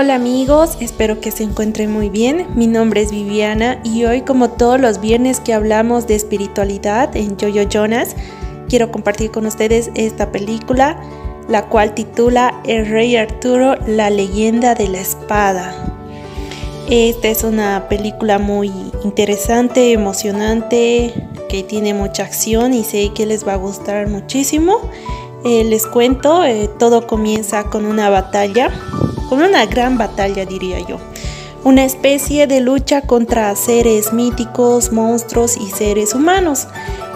Hola amigos, espero que se encuentren muy bien. Mi nombre es Viviana y hoy como todos los viernes que hablamos de espiritualidad en Jojo Jonas, quiero compartir con ustedes esta película, la cual titula El Rey Arturo, la leyenda de la espada. Esta es una película muy interesante, emocionante, que tiene mucha acción y sé que les va a gustar muchísimo. Eh, les cuento, eh, todo comienza con una batalla con una gran batalla diría yo. Una especie de lucha contra seres míticos, monstruos y seres humanos.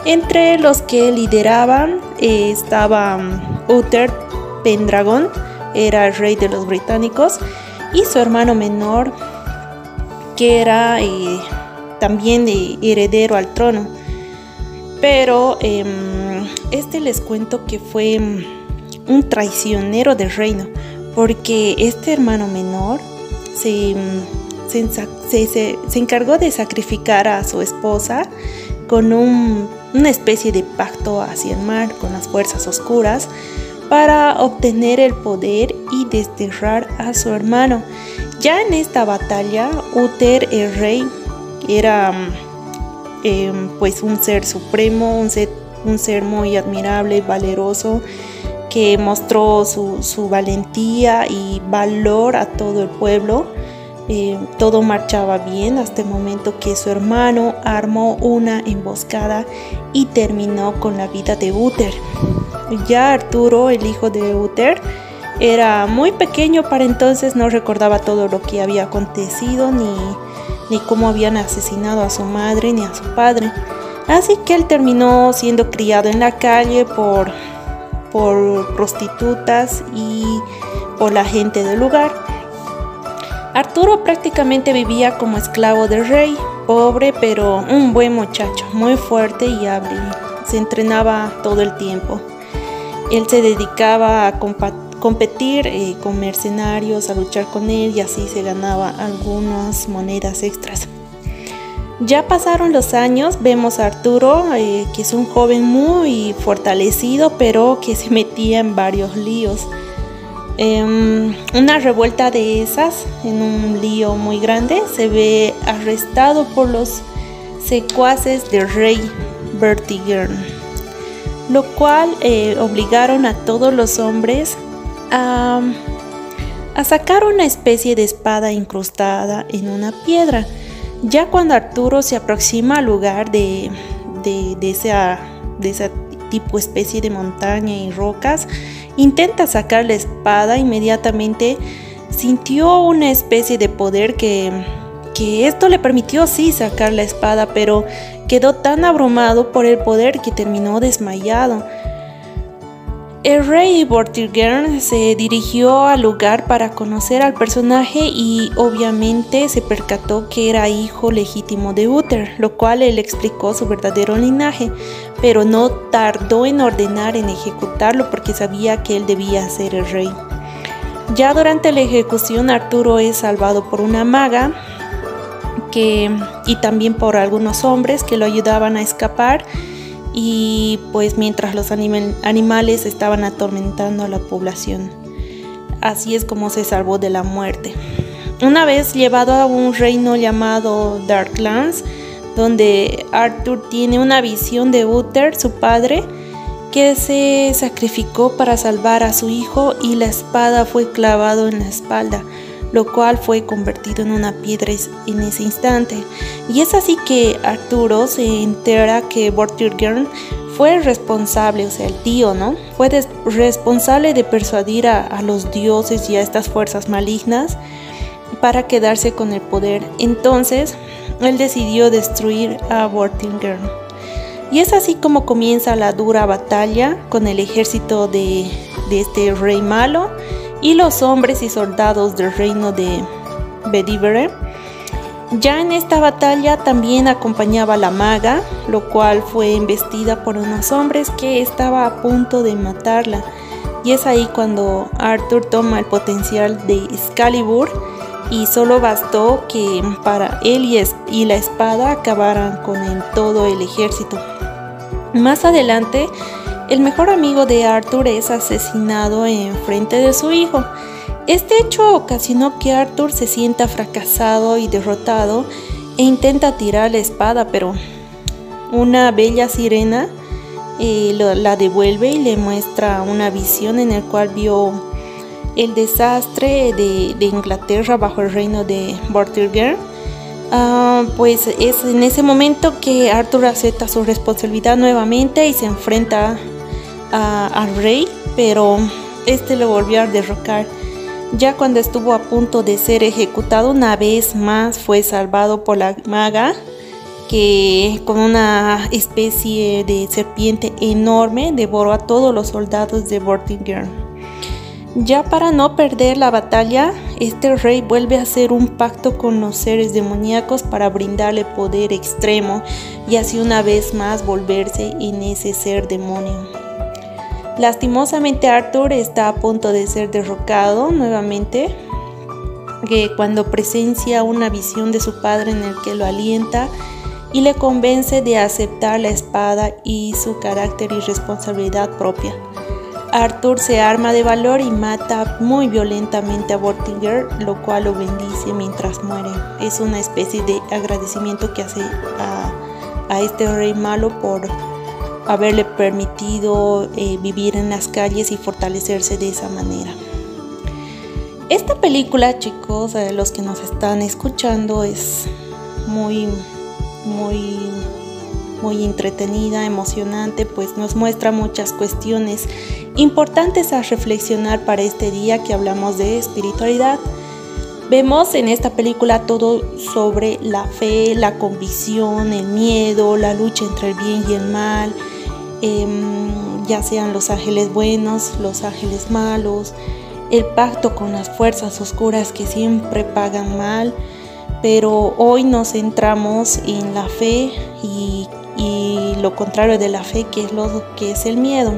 Entre los que lideraban eh, estaba um, Uther Pendragon, era el rey de los británicos, y su hermano menor, que era eh, también heredero al trono. Pero em, este les cuento que fue um, un traicionero del reino porque este hermano menor se, encargó de sacrificar a su esposa con una especie de pacto hacia el mar con las fuerzas oscuras para obtener el poder y desterrar a su hermano. Ya en esta batalla, Uther el rey era em, pues un ser supremo, un ser, un ser muy admirable, valeroso, que mostró su, valentía y valor a todo el pueblo. Eh, todo marchaba bien hasta el momento que su hermano armó una emboscada y terminó con la vida de Uther. Ya Arturo, el hijo de Uther, era muy pequeño para entonces, no recordaba todo lo que había acontecido ni, ni cómo habían asesinado a su madre ni a su padre. Así que él terminó siendo criado en la calle por por prostitutas y por la gente del lugar. Arturo prácticamente vivía como esclavo del rey, pobre pero un buen muchacho, muy fuerte y hábil. Se entrenaba todo el tiempo. Él se dedicaba a competir eh, con mercenarios, a luchar con él y así se ganaba algunas monedas extras. Ya pasaron los años, vemos a Arturo, eh, que es un joven muy fortalecido, pero que se metía en varios líos. Em, una revuelta de esas, en un lío muy grande, se ve arrestado por los secuaces del rey Bertigern, lo cual eh, obligaron a todos los hombres a, a sacar una especie de espada incrustada en una piedra ya cuando Arturo se aproxima al lugar de, de, de, ese tipo especie de montaña y rocas, intenta sacar la espada, inmediatamente sintió una especie de poder que, que esto le permitió sí sacar la espada, pero quedó tan abrumado por el poder que terminó desmayado. El rey Vortigern se dirigió al lugar para conocer al personaje y obviamente se percató que era hijo legítimo de Uther, lo cual él explicó su verdadero linaje, pero no tardó en ordenar en ejecutarlo porque sabía que él debía ser el rey. Ya durante la ejecución Arturo es salvado por una maga y también por algunos hombres que lo ayudaban a escapar y pues mientras los animales estaban atormentando a la población. Así es como se salvó de la muerte. Una vez llevado a un reino llamado Darklands, donde Arthur tiene una visión de Uther, su padre, que se sacrificó para salvar a su hijo y la espada fue clavado en la espalda lo cual fue convertido en una piedra en ese instante. Y es así que Arturo se entera que Vortigern fue responsable, o sea, el tío, ¿no? Fue responsable de persuadir a, los dioses y a estas fuerzas malignas para quedarse con el poder. Entonces, él decidió destruir a Vortigern. Y es así como comienza la dura batalla con el ejército de, de este rey malo y los hombres y soldados del reino de Bedivere. Ya en esta batalla también acompañaba la maga, lo cual fue embestida por unos hombres que estaba a punto de matarla. Y es ahí cuando Arthur toma el potencial de Excalibur y solo bastó que para él y, la espada acabaran con todo el ejército. Más adelante, el mejor amigo de Arthur es asesinado en frente de su hijo Este hecho ocasionó que Arthur se sienta fracasado y derrotado e intenta tirar la espada, pero una bella sirena eh, la devuelve y le muestra una visión en el cual vio el desastre de, Inglaterra bajo el reino de Vortigern. Ah, pues es en ese momento que Arthur acepta su responsabilidad nuevamente y se enfrenta al rey, pero este lo volvió a derrocar. Ya cuando estuvo a punto de ser ejecutado una vez más fue salvado por la maga que con una especie de serpiente enorme devoró a todos los soldados de Vortigern. Ya para no perder la batalla, este rey vuelve a hacer un pacto con los seres demoníacos para brindarle poder extremo y así una vez más volverse en ese ser demonio. Lastimosamente Arthur está a punto de ser derrocado nuevamente, que cuando presencia una visión de su padre en el que lo alienta y le convence de aceptar la espada y su carácter y responsabilidad propia. Arthur se arma de valor y mata muy violentamente a Vortiger, lo cual lo bendice mientras muere. Es una especie de agradecimiento que hace a este rey malo por haberle permitido eh, vivir en las calles y fortalecerse de esa manera. Esta película, chicos, de los que nos están escuchando, es muy, muy, muy entretenida, emocionante, pues nos muestra muchas cuestiones importantes a reflexionar para este día que hablamos de espiritualidad. Vemos en esta película todo sobre la fe, la convicción, el miedo, la lucha entre el bien y el mal, Em, ya sean los ángeles buenos, los ángeles malos, el pacto con las fuerzas oscuras que siempre pagan mal, pero hoy nos centramos en la fe y, lo contrario de la fe, que es lo que es el miedo.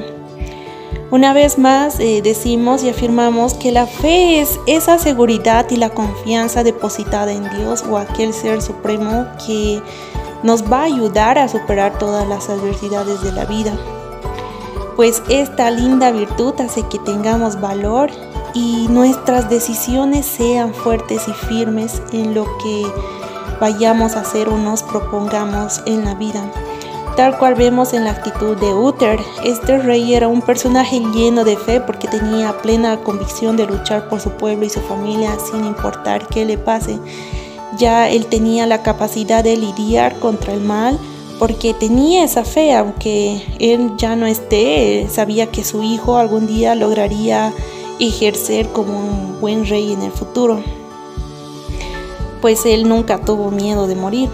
Una vez más eh, decimos y afirmamos que la fe es esa seguridad y la confianza depositada en Dios o aquel ser supremo que nos va a ayudar a superar todas las adversidades de la vida. Pues esta linda virtud hace que tengamos valor y nuestras decisiones sean fuertes y firmes en lo que vayamos a hacer o nos propongamos en la vida. Tal cual vemos en la actitud de Uther, este rey era un personaje lleno de fe porque tenía plena convicción de luchar por su pueblo y su familia sin importar qué le pase ya él tenía la capacidad de lidiar contra el mal porque tenía esa fe, aunque él ya no esté, sabía que su hijo algún día lograría ejercer como un buen rey en el futuro. Pues él nunca tuvo miedo de morir.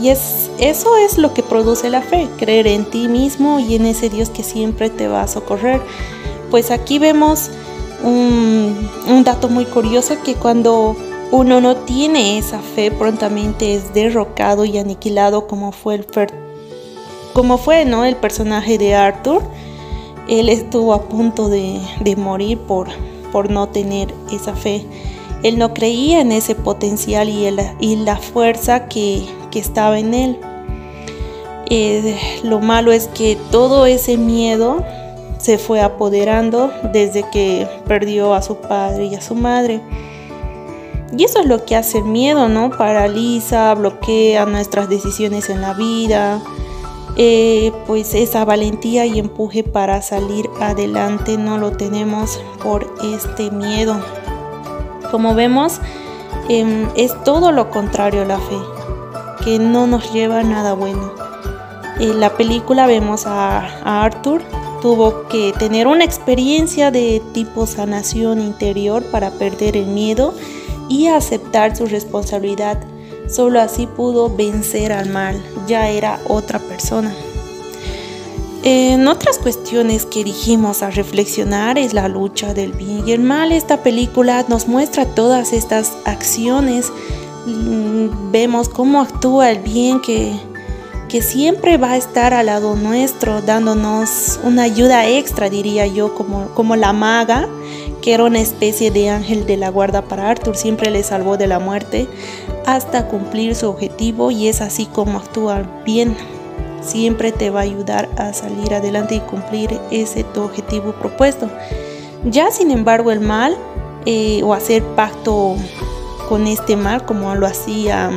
Y es, eso es lo que produce la fe, creer en ti mismo y en ese Dios que siempre te va a socorrer. Pues aquí vemos un, un dato muy curioso que cuando uno no tiene esa fe, prontamente es derrocado y aniquilado como fue el, como fue, ¿no? el personaje de Arthur. Él estuvo a punto de, morir por, por no tener esa fe. Él no creía en ese potencial y, y la fuerza que, estaba en él. Eh, lo malo es que todo ese miedo se fue apoderando desde que perdió a su padre y a su madre. Y eso es lo que hace el miedo, ¿no? Paraliza, bloquea nuestras decisiones en la vida. Eh, pues esa valentía y empuje para salir adelante no lo tenemos por este miedo. Como vemos, em, es todo lo contrario a la fe, que no nos lleva a nada bueno. En la película vemos a, a Arthur, tuvo que tener una experiencia de tipo sanación interior para perder el miedo y aceptar su responsabilidad. Solo así pudo vencer al mal, ya era otra persona. En otras cuestiones que dijimos a reflexionar es la lucha del bien y el mal. Esta película nos muestra todas estas acciones. Mm, vemos cómo actúa el bien que, que siempre va a estar al lado nuestro, dándonos una ayuda extra, diría yo, como, como la maga que era una especie de ángel de la guarda para Arthur, siempre le salvó de la muerte hasta cumplir su objetivo y es así como actúa bien. Siempre te va a ayudar a salir adelante y cumplir ese tu objetivo propuesto. Ya sin embargo el mal eh, o hacer pacto con este mal como lo hacía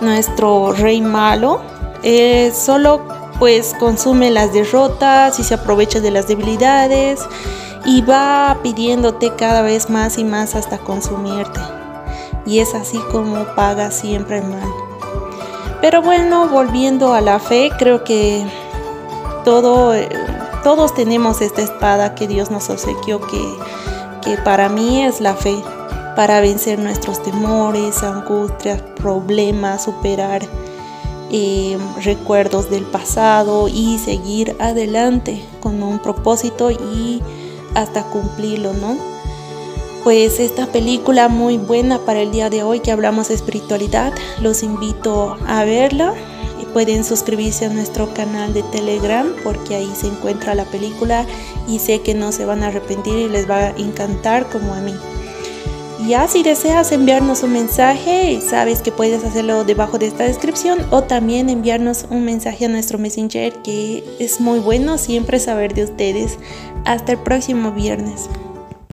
nuestro rey malo. Eh, solo pues consume las derrotas y se aprovecha de las debilidades y va pidiéndote cada vez más y más hasta consumirte. Y es así como paga siempre el mal. Pero bueno, volviendo a la fe, creo que todo, eh, todos tenemos esta espada que Dios nos obsequió, que, que para mí es la fe, para vencer nuestros temores, angustias, problemas, superar eh, recuerdos del pasado y seguir adelante con un propósito y hasta cumplirlo, ¿no? Pues esta película muy buena para el día de hoy que hablamos de espiritualidad, los invito a verla. Pueden suscribirse a nuestro canal de Telegram porque ahí se encuentra la película y sé que no se van a arrepentir y les va a encantar como a mí. Ya si deseas enviarnos un mensaje, sabes que puedes hacerlo debajo de esta descripción o también enviarnos un mensaje a nuestro Messenger que es muy bueno siempre saber de ustedes. Hasta el próximo viernes.